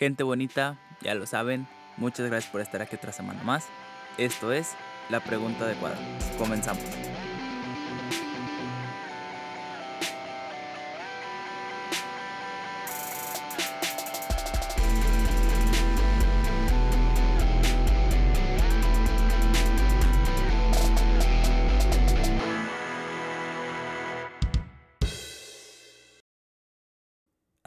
Gente bonita, ya lo saben, muchas gracias por estar aquí otra semana más. Esto es La Pregunta Adecuada. Comenzamos.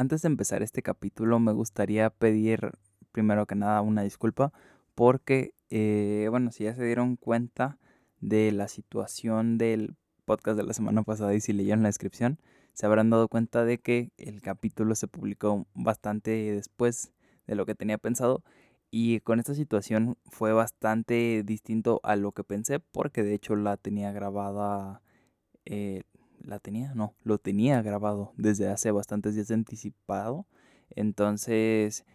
Antes de empezar este capítulo me gustaría pedir primero que nada una disculpa porque, eh, bueno, si ya se dieron cuenta de la situación del podcast de la semana pasada y si leyeron la descripción, se habrán dado cuenta de que el capítulo se publicó bastante después de lo que tenía pensado y con esta situación fue bastante distinto a lo que pensé porque de hecho la tenía grabada eh, la tenía, no, lo tenía grabado desde hace bastantes días anticipado. Entonces,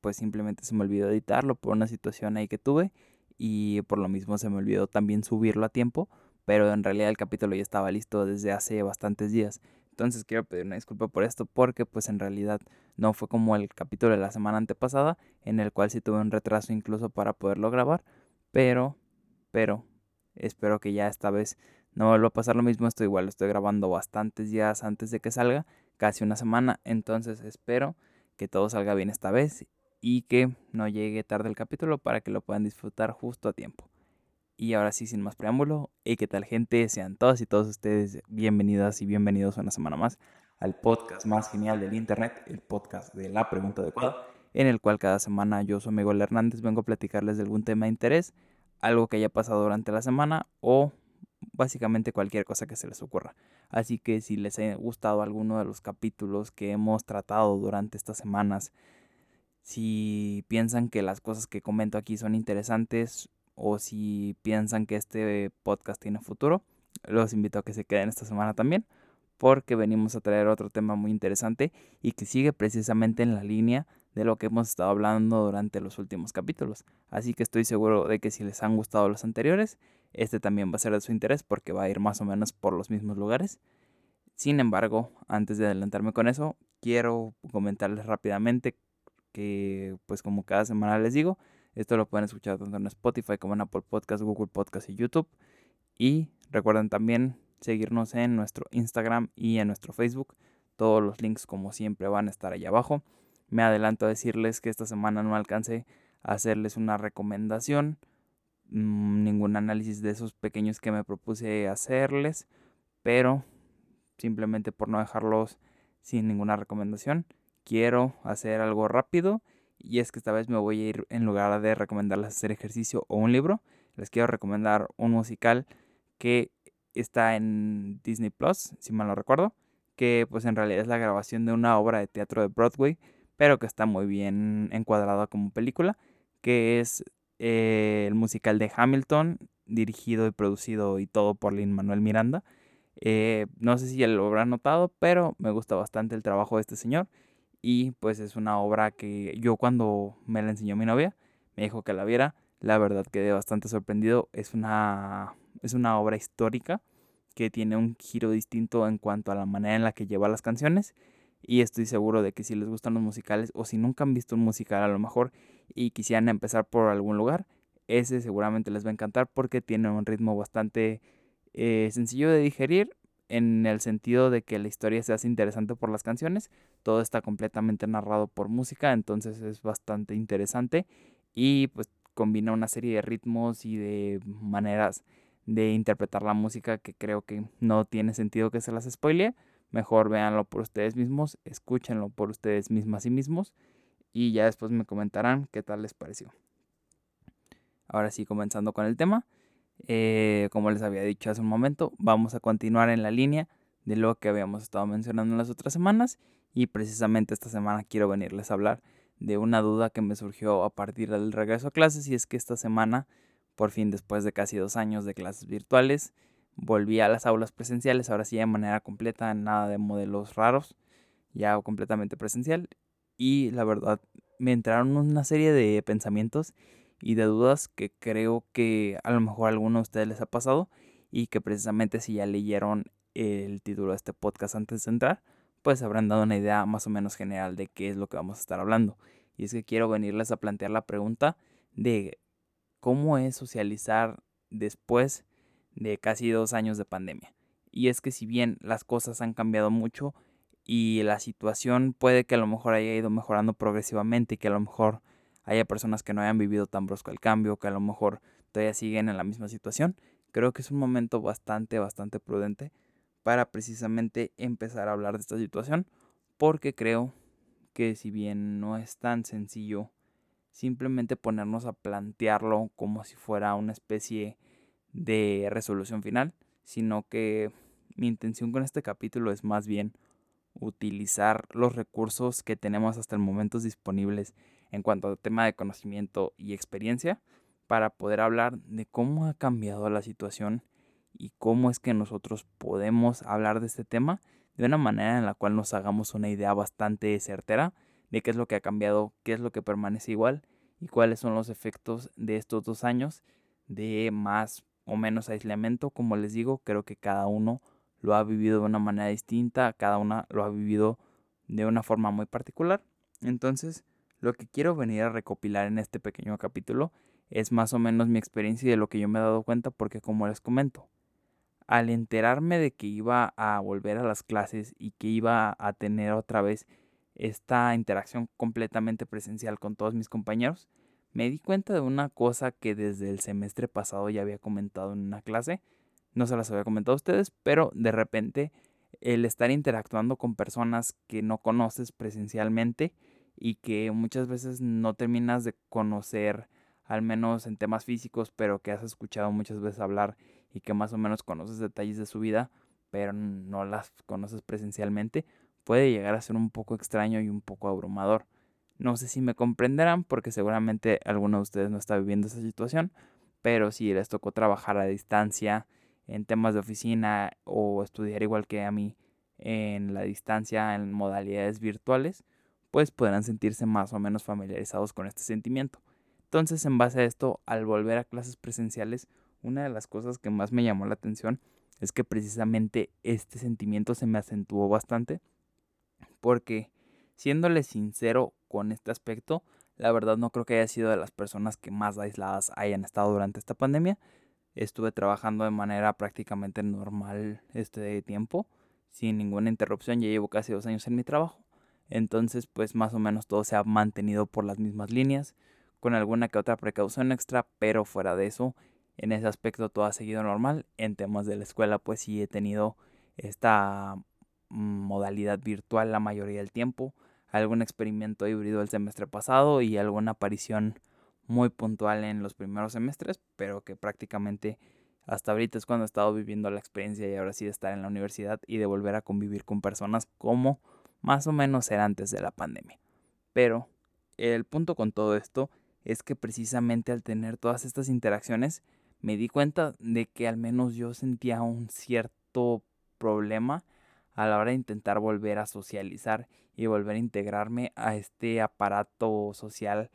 pues simplemente se me olvidó editarlo por una situación ahí que tuve y por lo mismo se me olvidó también subirlo a tiempo, pero en realidad el capítulo ya estaba listo desde hace bastantes días. Entonces quiero pedir una disculpa por esto porque pues en realidad no fue como el capítulo de la semana antepasada en el cual sí tuve un retraso incluso para poderlo grabar, pero pero espero que ya esta vez no vuelva a pasar lo mismo, esto igual lo estoy grabando bastantes días antes de que salga, casi una semana, entonces espero que todo salga bien esta vez y que no llegue tarde el capítulo para que lo puedan disfrutar justo a tiempo. Y ahora sí, sin más preámbulo, y qué tal gente, sean todas y todos ustedes bienvenidas y bienvenidos una semana más al podcast más genial del internet, el podcast de la pregunta adecuada, en el cual cada semana yo, su amigo Hernández, vengo a platicarles de algún tema de interés, algo que haya pasado durante la semana o básicamente cualquier cosa que se les ocurra. Así que si les ha gustado alguno de los capítulos que hemos tratado durante estas semanas, si piensan que las cosas que comento aquí son interesantes o si piensan que este podcast tiene futuro, los invito a que se queden esta semana también porque venimos a traer otro tema muy interesante y que sigue precisamente en la línea de lo que hemos estado hablando durante los últimos capítulos. Así que estoy seguro de que si les han gustado los anteriores, este también va a ser de su interés porque va a ir más o menos por los mismos lugares. Sin embargo, antes de adelantarme con eso, quiero comentarles rápidamente que, pues como cada semana les digo, esto lo pueden escuchar tanto en Spotify como en Apple Podcast, Google Podcast y YouTube. Y recuerden también seguirnos en nuestro Instagram y en nuestro Facebook. Todos los links como siempre van a estar ahí abajo. Me adelanto a decirles que esta semana no alcancé a hacerles una recomendación Mm, ningún análisis de esos pequeños que me propuse hacerles, pero simplemente por no dejarlos sin ninguna recomendación, quiero hacer algo rápido y es que esta vez me voy a ir en lugar de recomendarles hacer ejercicio o un libro, les quiero recomendar un musical que está en Disney Plus, si mal no recuerdo, que pues en realidad es la grabación de una obra de teatro de Broadway, pero que está muy bien encuadrada como película, que es eh, el musical de Hamilton, dirigido y producido y todo por Lin Manuel Miranda. Eh, no sé si ya lo habrán notado, pero me gusta bastante el trabajo de este señor. Y pues es una obra que yo cuando me la enseñó mi novia, me dijo que la viera. La verdad quedé bastante sorprendido. Es una, es una obra histórica que tiene un giro distinto en cuanto a la manera en la que lleva las canciones y estoy seguro de que si les gustan los musicales o si nunca han visto un musical a lo mejor y quisieran empezar por algún lugar, ese seguramente les va a encantar porque tiene un ritmo bastante eh, sencillo de digerir en el sentido de que la historia se hace interesante por las canciones, todo está completamente narrado por música, entonces es bastante interesante y pues combina una serie de ritmos y de maneras de interpretar la música que creo que no tiene sentido que se las spoile Mejor véanlo por ustedes mismos, escúchenlo por ustedes mismas y mismos y ya después me comentarán qué tal les pareció. Ahora sí, comenzando con el tema. Eh, como les había dicho hace un momento, vamos a continuar en la línea de lo que habíamos estado mencionando en las otras semanas y precisamente esta semana quiero venirles a hablar de una duda que me surgió a partir del regreso a clases y es que esta semana, por fin después de casi dos años de clases virtuales, volví a las aulas presenciales, ahora sí de manera completa, nada de modelos raros, ya completamente presencial. Y la verdad, me entraron una serie de pensamientos y de dudas que creo que a lo mejor a alguno de ustedes les ha pasado y que precisamente si ya leyeron el título de este podcast antes de entrar, pues habrán dado una idea más o menos general de qué es lo que vamos a estar hablando. y es que quiero venirles a plantear la pregunta de cómo es socializar después de casi dos años de pandemia. Y es que si bien las cosas han cambiado mucho y la situación puede que a lo mejor haya ido mejorando progresivamente y que a lo mejor haya personas que no hayan vivido tan brusco el cambio, que a lo mejor todavía siguen en la misma situación, creo que es un momento bastante, bastante prudente para precisamente empezar a hablar de esta situación, porque creo que si bien no es tan sencillo simplemente ponernos a plantearlo como si fuera una especie de resolución final, sino que mi intención con este capítulo es más bien utilizar los recursos que tenemos hasta el momento disponibles en cuanto al tema de conocimiento y experiencia para poder hablar de cómo ha cambiado la situación y cómo es que nosotros podemos hablar de este tema de una manera en la cual nos hagamos una idea bastante certera de qué es lo que ha cambiado, qué es lo que permanece igual y cuáles son los efectos de estos dos años de más o menos aislamiento. Como les digo, creo que cada uno lo ha vivido de una manera distinta, cada una lo ha vivido de una forma muy particular. Entonces, lo que quiero venir a recopilar en este pequeño capítulo es más o menos mi experiencia y de lo que yo me he dado cuenta porque como les comento, al enterarme de que iba a volver a las clases y que iba a tener otra vez esta interacción completamente presencial con todos mis compañeros, me di cuenta de una cosa que desde el semestre pasado ya había comentado en una clase, no se las había comentado a ustedes, pero de repente el estar interactuando con personas que no conoces presencialmente y que muchas veces no terminas de conocer, al menos en temas físicos, pero que has escuchado muchas veces hablar y que más o menos conoces detalles de su vida, pero no las conoces presencialmente, puede llegar a ser un poco extraño y un poco abrumador. No sé si me comprenderán porque seguramente alguno de ustedes no está viviendo esa situación, pero si les tocó trabajar a distancia en temas de oficina o estudiar igual que a mí en la distancia en modalidades virtuales, pues podrán sentirse más o menos familiarizados con este sentimiento. Entonces, en base a esto, al volver a clases presenciales, una de las cosas que más me llamó la atención es que precisamente este sentimiento se me acentuó bastante porque, siéndole sincero con este aspecto, la verdad no creo que haya sido de las personas que más aisladas hayan estado durante esta pandemia. Estuve trabajando de manera prácticamente normal este tiempo, sin ninguna interrupción. Ya llevo casi dos años en mi trabajo. Entonces, pues más o menos todo se ha mantenido por las mismas líneas, con alguna que otra precaución extra, pero fuera de eso, en ese aspecto todo ha seguido normal. En temas de la escuela, pues sí he tenido esta modalidad virtual la mayoría del tiempo, algún experimento híbrido el semestre pasado y alguna aparición muy puntual en los primeros semestres, pero que prácticamente hasta ahorita es cuando he estado viviendo la experiencia y ahora sí de estar en la universidad y de volver a convivir con personas como más o menos era antes de la pandemia. Pero el punto con todo esto es que precisamente al tener todas estas interacciones me di cuenta de que al menos yo sentía un cierto problema a la hora de intentar volver a socializar y volver a integrarme a este aparato social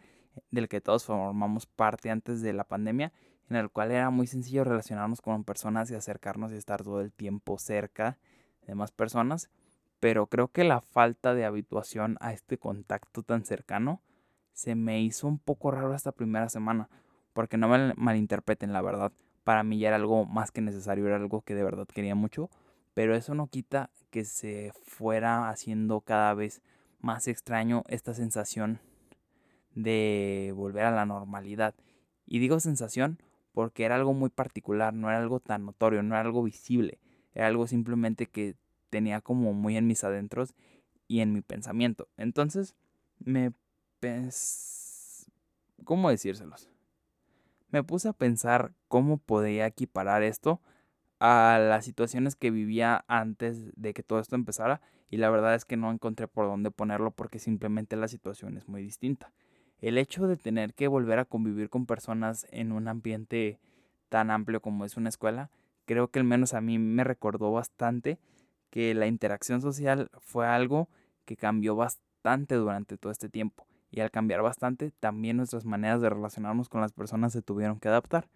del que todos formamos parte antes de la pandemia, en el cual era muy sencillo relacionarnos con personas y acercarnos y estar todo el tiempo cerca de más personas, pero creo que la falta de habituación a este contacto tan cercano se me hizo un poco raro esta primera semana, porque no me malinterpreten la verdad, para mí ya era algo más que necesario, era algo que de verdad quería mucho, pero eso no quita que se fuera haciendo cada vez más extraño esta sensación de volver a la normalidad. Y digo sensación porque era algo muy particular, no era algo tan notorio, no era algo visible, era algo simplemente que tenía como muy en mis adentros y en mi pensamiento. Entonces, me. ¿cómo decírselos? Me puse a pensar cómo podía equiparar esto a las situaciones que vivía antes de que todo esto empezara y la verdad es que no encontré por dónde ponerlo porque simplemente la situación es muy distinta. El hecho de tener que volver a convivir con personas en un ambiente tan amplio como es una escuela, creo que al menos a mí me recordó bastante que la interacción social fue algo que cambió bastante durante todo este tiempo y al cambiar bastante también nuestras maneras de relacionarnos con las personas se tuvieron que adaptar.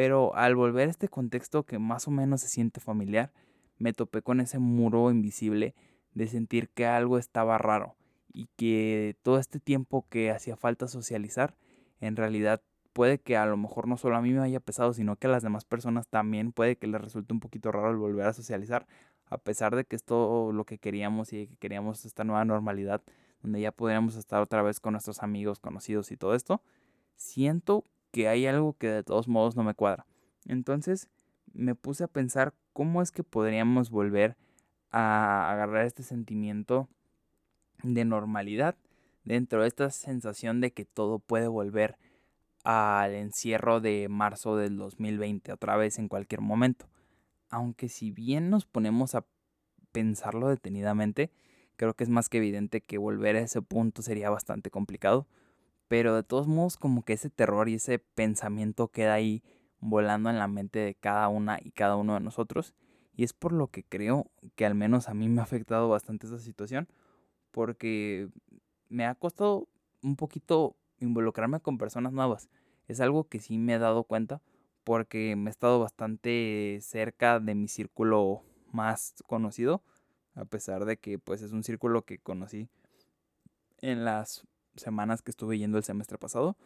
Pero al volver a este contexto que más o menos se siente familiar, me topé con ese muro invisible de sentir que algo estaba raro y que todo este tiempo que hacía falta socializar, en realidad puede que a lo mejor no solo a mí me haya pesado, sino que a las demás personas también puede que les resulte un poquito raro el volver a socializar, a pesar de que es todo lo que queríamos y que queríamos esta nueva normalidad, donde ya podríamos estar otra vez con nuestros amigos, conocidos y todo esto, siento que hay algo que de todos modos no me cuadra. Entonces me puse a pensar cómo es que podríamos volver a agarrar este sentimiento de normalidad dentro de esta sensación de que todo puede volver al encierro de marzo del 2020 otra vez en cualquier momento. Aunque si bien nos ponemos a pensarlo detenidamente, creo que es más que evidente que volver a ese punto sería bastante complicado. Pero de todos modos como que ese terror y ese pensamiento queda ahí volando en la mente de cada una y cada uno de nosotros. Y es por lo que creo que al menos a mí me ha afectado bastante esa situación. Porque me ha costado un poquito involucrarme con personas nuevas. Es algo que sí me he dado cuenta porque me he estado bastante cerca de mi círculo más conocido, a pesar de que pues es un círculo que conocí en las semanas que estuve yendo el semestre pasado,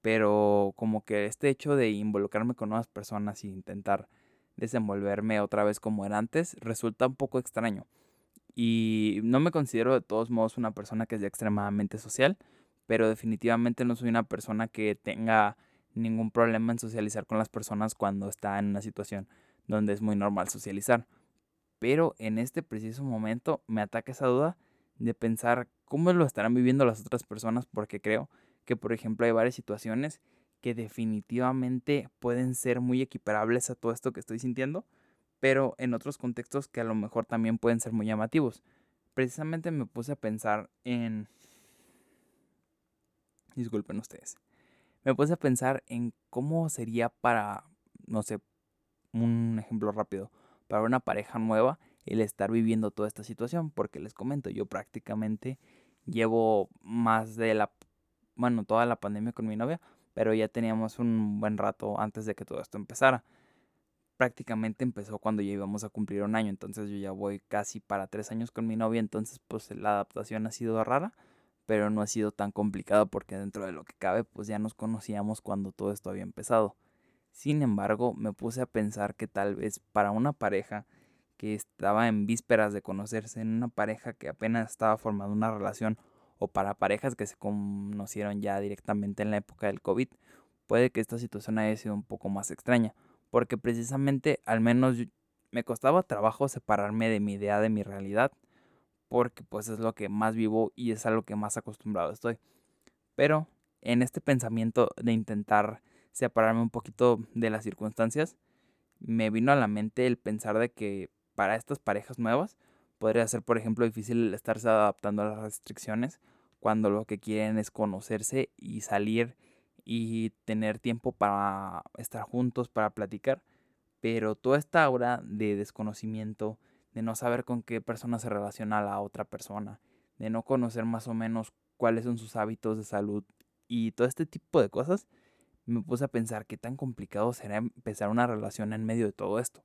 pero como que este hecho de involucrarme con nuevas personas y intentar desenvolverme otra vez como era antes resulta un poco extraño. Y no me considero de todos modos una persona que sea extremadamente social, pero definitivamente no soy una persona que tenga ningún problema en socializar con las personas cuando está en una situación donde es muy normal socializar. Pero en este preciso momento me ataca esa duda de pensar cómo lo estarán viviendo las otras personas porque creo que por ejemplo hay varias situaciones que definitivamente pueden ser muy equiparables a todo esto que estoy sintiendo, pero en otros contextos que a lo mejor también pueden ser muy llamativos. Precisamente me puse a pensar en disculpen ustedes, me puse a pensar en cómo sería para, no sé, un ejemplo rápido, para una pareja nueva el estar viviendo toda esta situación, porque les comento, yo prácticamente llevo más de la, bueno, toda la pandemia con mi novia, pero ya teníamos un buen rato antes de que todo esto empezara. Prácticamente empezó cuando ya íbamos a cumplir un año, entonces yo ya voy casi para tres años con mi novia, entonces pues la adaptación ha sido rara, pero no ha sido tan complicado porque dentro de lo que cabe pues ya nos conocíamos cuando todo esto había empezado. Sin embargo, me puse a pensar que tal vez para una pareja que estaba en vísperas de conocerse, en una pareja que apenas estaba formando una relación, o para parejas que se conocieron ya directamente en la época del COVID, puede que esta situación haya sido un poco más extraña, porque precisamente al menos me costaba trabajo separarme de mi idea de mi realidad porque pues es lo que más vivo y es a lo que más acostumbrado estoy. Pero en este pensamiento de intentar separarme un poquito de las circunstancias, me vino a la mente el pensar de que para estas parejas nuevas podría ser, por ejemplo, difícil estarse adaptando a las restricciones cuando lo que quieren es conocerse y salir y tener tiempo para estar juntos, para platicar. Pero toda esta aura de desconocimiento, de no saber con qué persona se relaciona la otra persona, de no conocer más o menos cuáles son sus hábitos de salud y todo este tipo de cosas, me puse a pensar qué tan complicado será empezar una relación en medio de todo esto.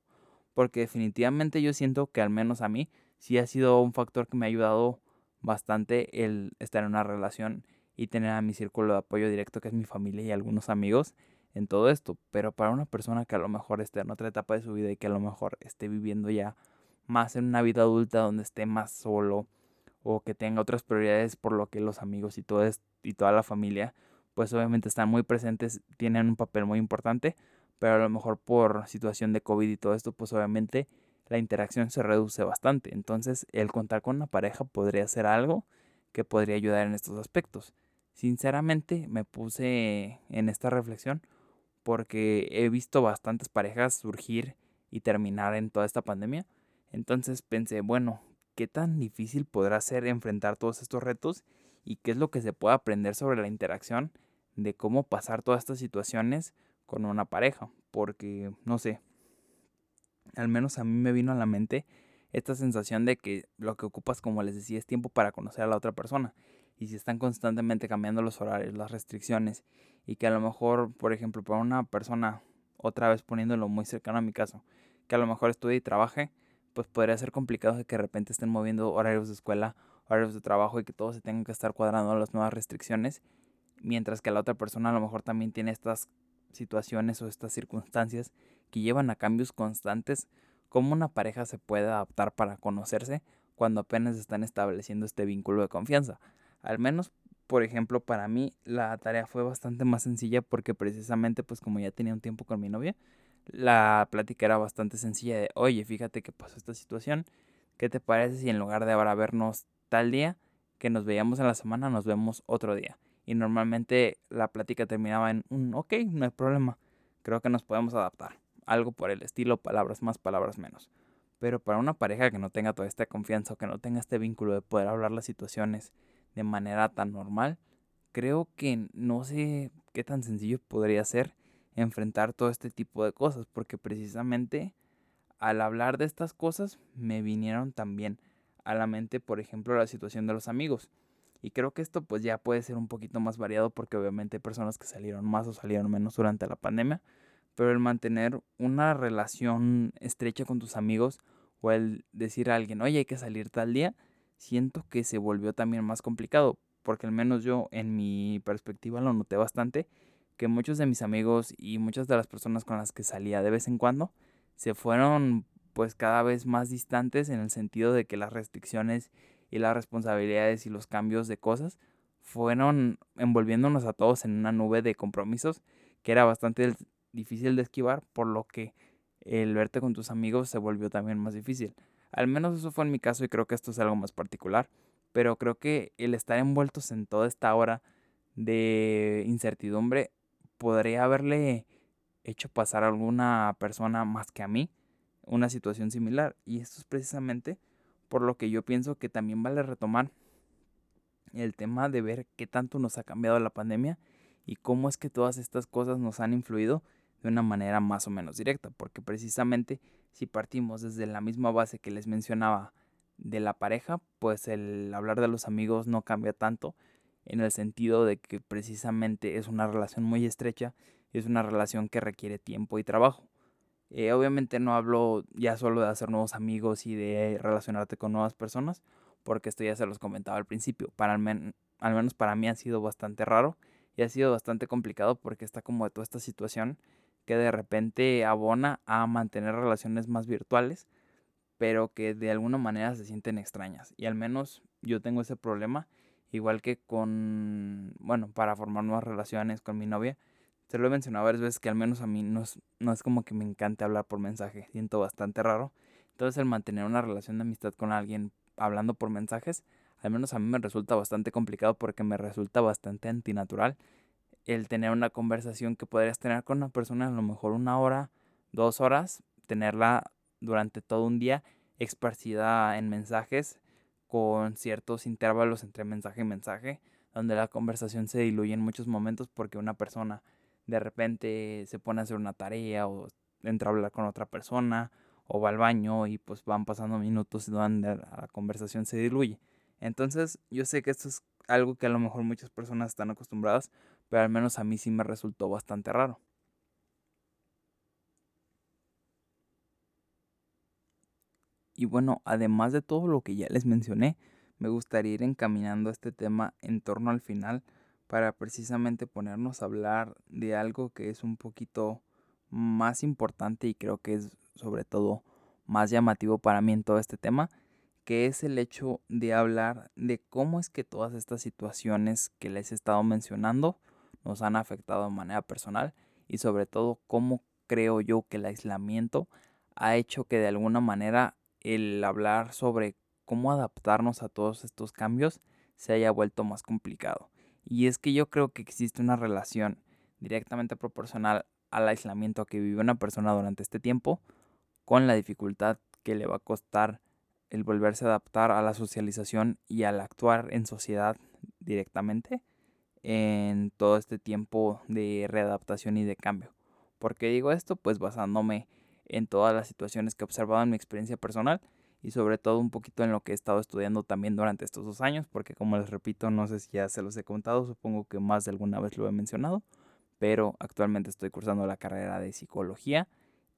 Porque definitivamente yo siento que al menos a mí sí ha sido un factor que me ha ayudado bastante el estar en una relación y tener a mi círculo de apoyo directo que es mi familia y algunos amigos en todo esto. Pero para una persona que a lo mejor esté en otra etapa de su vida y que a lo mejor esté viviendo ya más en una vida adulta donde esté más solo o que tenga otras prioridades por lo que los amigos y, todo y toda la familia pues obviamente están muy presentes, tienen un papel muy importante, pero a lo mejor por situación de COVID y todo esto pues obviamente la interacción se reduce bastante. Entonces el contar con una pareja podría ser algo que podría ayudar en estos aspectos. Sinceramente me puse en esta reflexión porque he visto bastantes parejas surgir y terminar en toda esta pandemia entonces pensé, bueno, ¿qué tan difícil podrá ser enfrentar todos estos retos y qué es lo que se puede aprender sobre la interacción de cómo pasar todas estas situaciones con una pareja? Porque, no sé, al menos a mí me vino a la mente esta sensación de que lo que ocupas, como les decía, es tiempo para conocer a la otra persona. Y si están constantemente cambiando los horarios, las restricciones, y que a lo mejor, por ejemplo, para una persona, otra vez poniéndolo muy cercano a mi caso, que a lo mejor estudie y trabaje, pues podría ser complicado de que de repente estén moviendo horarios de escuela horarios de trabajo y que todos se tengan que estar cuadrando las nuevas restricciones, mientras que la otra persona a lo mejor también tiene estas situaciones o estas circunstancias que llevan a cambios constantes, cómo una pareja se puede adaptar para conocerse cuando apenas están estableciendo este vínculo de confianza. Al menos, por ejemplo, para mí la tarea fue bastante más sencilla porque precisamente pues como ya tenía un tiempo con mi novia, la plática era bastante sencilla de, oye, fíjate que pasó esta situación, ¿qué te parece si en lugar de ahora vernos tal día, que nos veíamos en la semana, nos vemos otro día? Y normalmente la plática terminaba en un, ok, no hay problema, creo que nos podemos adaptar. Algo por el estilo, palabras más, palabras menos. Pero para una pareja que no tenga toda esta confianza o que no tenga este vínculo de poder hablar las situaciones de manera tan normal, creo que no sé qué tan sencillo podría ser enfrentar todo este tipo de cosas, porque precisamente al hablar de estas cosas me vinieron también a la mente, por ejemplo, la situación de los amigos. Y creo que esto pues ya puede ser un poquito más variado porque obviamente hay personas que salieron más o salieron menos durante la pandemia, pero el mantener una relación estrecha con tus amigos o el decir a alguien, oye, hay que salir tal día, siento que se volvió también más complicado, porque al menos yo en mi perspectiva lo noté bastante que muchos de mis amigos y muchas de las personas con las que salía de vez en cuando se fueron pues cada vez más distantes en el sentido de que las restricciones y las responsabilidades y los cambios de cosas fueron envolviéndonos a todos en una nube de compromisos que era bastante difícil de esquivar, por lo que el verte con tus amigos se volvió también más difícil. Al menos eso fue en mi caso y creo que esto es algo más particular, pero creo que el estar envueltos en toda esta hora de incertidumbre podría haberle hecho pasar a alguna persona más que a mí una situación similar. Y esto es precisamente por lo que yo pienso que también vale retomar el tema de ver qué tanto nos ha cambiado la pandemia y cómo es que todas estas cosas nos han influido de una manera más o menos directa. Porque precisamente si partimos desde la misma base que les mencionaba de la pareja, pues el hablar de los amigos no cambia tanto en el sentido de que precisamente es una relación muy estrecha es una relación que requiere tiempo y trabajo. Eh, obviamente no hablo ya solo de hacer nuevos amigos y de relacionarte con nuevas personas, porque esto ya se los comentaba al principio. Para al, menos para mí ha sido bastante raro y ha sido bastante complicado porque está como de toda esta situación que de repente abona a mantener relaciones más virtuales, pero que de alguna manera se sienten extrañas. Y al menos yo tengo ese problema igual que con, bueno, para formar nuevas relaciones con mi novia. Se lo he mencionado varias veces que al menos a mí no es, no es como que me encante hablar por mensaje, siento bastante raro. Entonces el mantener una relación de amistad con alguien hablando por mensajes, al menos a mí me resulta bastante complicado porque me resulta bastante antinatural el tener una conversación que podrías tener con una persona a lo mejor una hora, dos horas, tenerla durante todo un día esparcida en mensajes con ciertos intervalos entre mensaje y mensaje, donde la conversación se diluye en muchos momentos porque una persona de repente se pone a hacer una tarea o entra a hablar con otra persona o va al baño y pues van pasando minutos y donde la conversación se diluye. Entonces yo sé que esto es algo que a lo mejor muchas personas están acostumbradas, pero al menos a mí sí me resultó bastante raro. Y bueno, además de todo lo que ya les mencioné, me gustaría ir encaminando este tema en torno al final para precisamente ponernos a hablar de algo que es un poquito más importante y creo que es sobre todo más llamativo para mí en todo este tema, que es el hecho de hablar de cómo es que todas estas situaciones que les he estado mencionando nos han afectado de manera personal y sobre todo cómo creo yo que el aislamiento ha hecho que de alguna manera el hablar sobre cómo adaptarnos a todos estos cambios se haya vuelto más complicado. Y es que yo creo que existe una relación directamente proporcional al aislamiento que vive una persona durante este tiempo con la dificultad que le va a costar el volverse a adaptar a la socialización y al actuar en sociedad directamente en todo este tiempo de readaptación y de cambio. ¿Por qué digo esto? Pues basándome en todas las situaciones que he observado en mi experiencia personal y sobre todo un poquito en lo que he estado estudiando también durante estos dos años, porque como les repito, no sé si ya se los he contado, supongo que más de alguna vez lo he mencionado, pero actualmente estoy cursando la carrera de psicología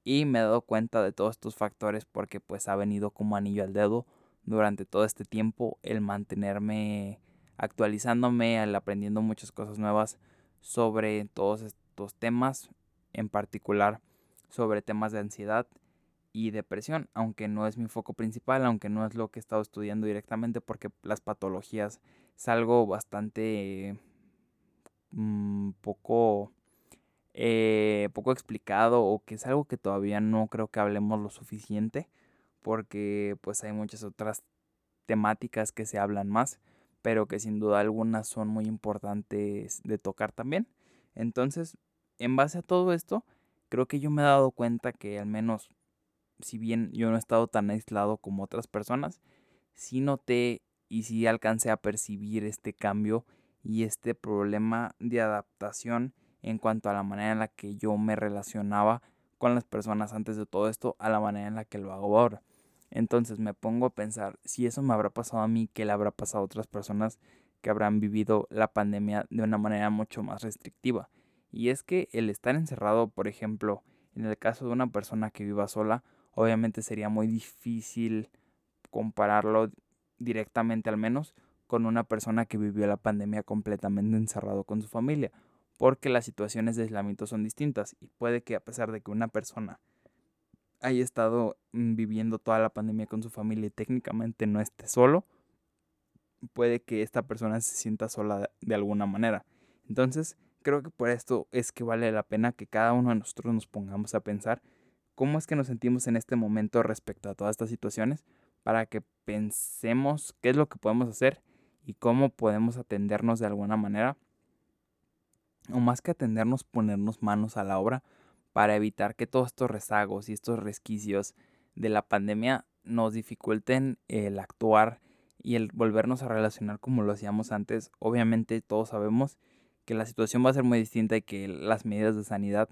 y me he dado cuenta de todos estos factores porque pues ha venido como anillo al dedo durante todo este tiempo, el mantenerme actualizándome, el aprendiendo muchas cosas nuevas sobre todos estos temas, en particular sobre temas de ansiedad y depresión, aunque no es mi foco principal, aunque no es lo que he estado estudiando directamente, porque las patologías es algo bastante mm, poco, eh, poco explicado o que es algo que todavía no creo que hablemos lo suficiente, porque pues hay muchas otras temáticas que se hablan más, pero que sin duda algunas son muy importantes de tocar también. Entonces, en base a todo esto, creo que yo me he dado cuenta que al menos si bien yo no he estado tan aislado como otras personas, sí noté y sí alcancé a percibir este cambio y este problema de adaptación en cuanto a la manera en la que yo me relacionaba con las personas antes de todo esto a la manera en la que lo hago ahora. Entonces me pongo a pensar si eso me habrá pasado a mí, que le habrá pasado a otras personas que habrán vivido la pandemia de una manera mucho más restrictiva. Y es que el estar encerrado, por ejemplo, en el caso de una persona que viva sola, obviamente sería muy difícil compararlo directamente al menos con una persona que vivió la pandemia completamente encerrado con su familia, porque las situaciones de aislamiento son distintas y puede que a pesar de que una persona haya estado mm, viviendo toda la pandemia con su familia y técnicamente no esté solo, puede que esta persona se sienta sola de alguna manera. Entonces, creo que por esto es que vale la pena que cada uno de nosotros nos pongamos a pensar cómo es que nos sentimos en este momento respecto a todas estas situaciones para que pensemos qué es lo que podemos hacer y cómo podemos atendernos de alguna manera. O más que atendernos, ponernos manos a la obra para evitar que todos estos rezagos y estos resquicios de la pandemia nos dificulten el actuar y el volvernos a relacionar como lo hacíamos antes. Obviamente todos sabemos que la situación va a ser muy distinta y que las medidas de sanidad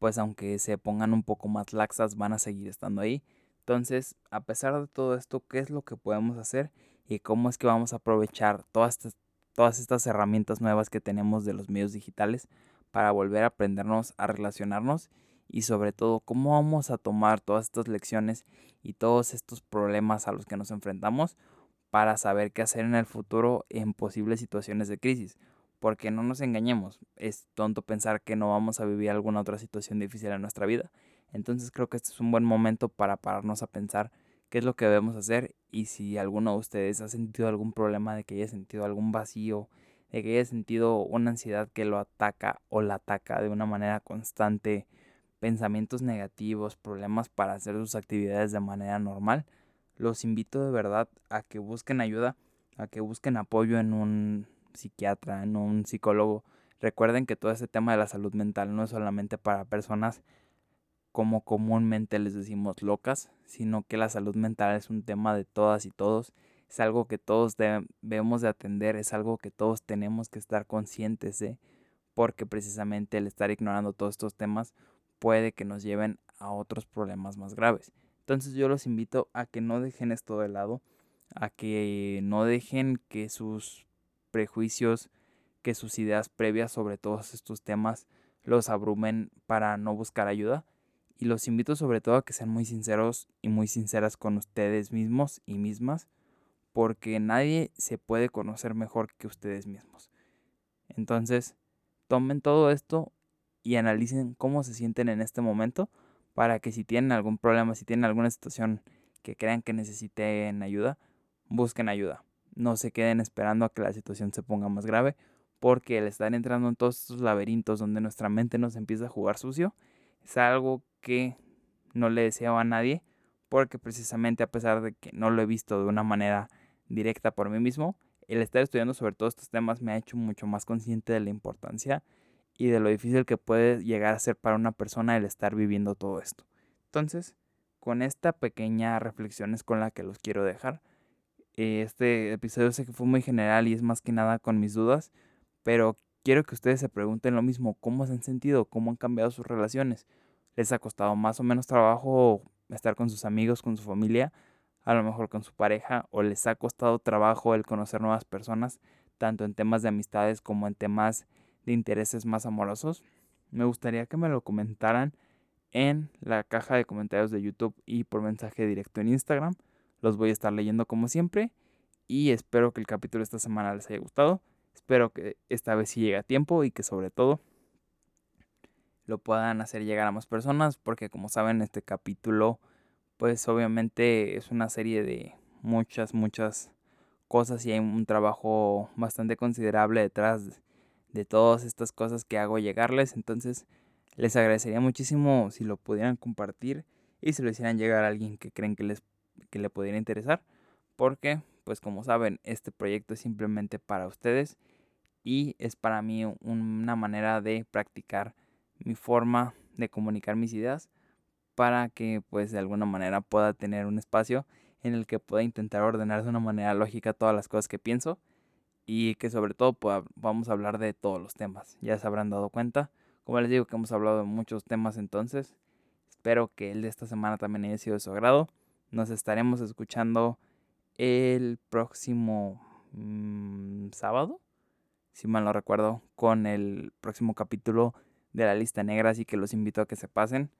pues aunque se pongan un poco más laxas, van a seguir estando ahí. Entonces, a pesar de todo esto, ¿qué es lo que podemos hacer y cómo es que vamos a aprovechar todas estas, todas estas herramientas nuevas que tenemos de los medios digitales para volver a aprendernos a relacionarnos y sobre todo cómo vamos a tomar todas estas lecciones y todos estos problemas a los que nos enfrentamos para saber qué hacer en el futuro en posibles situaciones de crisis porque no nos engañemos, es tonto pensar que no vamos a vivir alguna otra situación difícil en nuestra vida. Entonces creo que este es un buen momento para pararnos a pensar qué es lo que debemos hacer y si alguno de ustedes ha sentido algún problema, de que haya sentido algún vacío, de que haya sentido una ansiedad que lo ataca o la ataca de una manera constante, pensamientos negativos, problemas para hacer sus actividades de manera normal, los invito de verdad a que busquen ayuda, a que busquen apoyo en un psiquiatra, en un psicólogo. Recuerden que todo este tema de la salud mental no es solamente para personas como comúnmente les decimos locas, sino que la salud mental es un tema de todas y todos. Es algo que todos debemos de atender, es algo que todos tenemos que estar conscientes de, porque precisamente el estar ignorando todos estos temas puede que nos lleven a otros problemas más graves. Entonces yo los invito a que no dejen esto de lado, a que no dejen que sus prejuicios, que sus ideas previas sobre todos estos temas los abrumen para no buscar ayuda. Y los invito sobre todo a que sean muy sinceros y muy sinceras con ustedes mismos y mismas, porque nadie se puede conocer mejor que ustedes mismos. Entonces, tomen todo esto y analicen cómo se sienten en este momento para que si tienen algún problema, si tienen alguna situación que crean que necesiten ayuda, busquen ayuda no se queden esperando a que la situación se ponga más grave, porque el estar entrando en todos estos laberintos donde nuestra mente nos empieza a jugar sucio es algo que no le deseo a nadie, porque precisamente a pesar de que no lo he visto de una manera directa por mí mismo, el estar estudiando sobre todos estos temas me ha hecho mucho más consciente de la importancia y de lo difícil que puede llegar a ser para una persona el estar viviendo todo esto. Entonces, con esta pequeña reflexión es con la que los quiero dejar. Este episodio sé que fue muy general y es más que nada con mis dudas, pero quiero que ustedes se pregunten lo mismo, cómo se han sentido, cómo han cambiado sus relaciones. ¿Les ha costado más o menos trabajo estar con sus amigos, con su familia, a lo mejor con su pareja, o les ha costado trabajo el conocer nuevas personas, tanto en temas de amistades como en temas de intereses más amorosos? Me gustaría que me lo comentaran en la caja de comentarios de YouTube y por mensaje directo en Instagram. Los voy a estar leyendo como siempre. Y espero que el capítulo de esta semana les haya gustado. Espero que esta vez sí llegue a tiempo y que sobre todo lo puedan hacer llegar a más personas. Porque como saben, este capítulo pues obviamente es una serie de muchas, muchas cosas y hay un trabajo bastante considerable detrás de todas estas cosas que hago llegarles. Entonces les agradecería muchísimo si lo pudieran compartir y si lo hicieran llegar a alguien que creen que, les, que le pudiera interesar. Porque, pues como saben, este proyecto es simplemente para ustedes y es para mí una manera de practicar mi forma de comunicar mis ideas para que pues de alguna manera pueda tener un espacio en el que pueda intentar ordenar de una manera lógica todas las cosas que pienso y que sobre todo vamos a hablar de todos los temas. Ya se habrán dado cuenta. Como les digo que hemos hablado de muchos temas entonces. Espero que el de esta semana también haya sido de su agrado. Nos estaremos escuchando el próximo mm, sábado, si mal no recuerdo, con el próximo capítulo de la lista negra. Así que los invito a que se pasen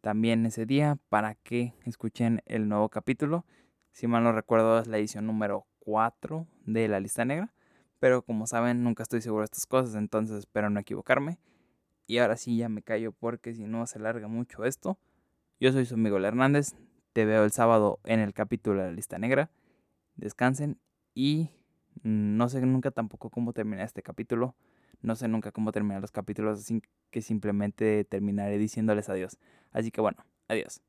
también ese día para que escuchen el nuevo capítulo. Si mal no recuerdo es la edición número 4 de la lista negra. Pero como saben, nunca estoy seguro de estas cosas, entonces espero no equivocarme. Y ahora sí ya me callo porque si no se larga mucho esto. Yo soy su amigo Hernández. Te veo el sábado en el capítulo de la lista negra. Descansen y no sé nunca tampoco cómo terminar este capítulo. No sé nunca cómo terminar los capítulos, así que simplemente terminaré diciéndoles adiós. Así que bueno, adiós.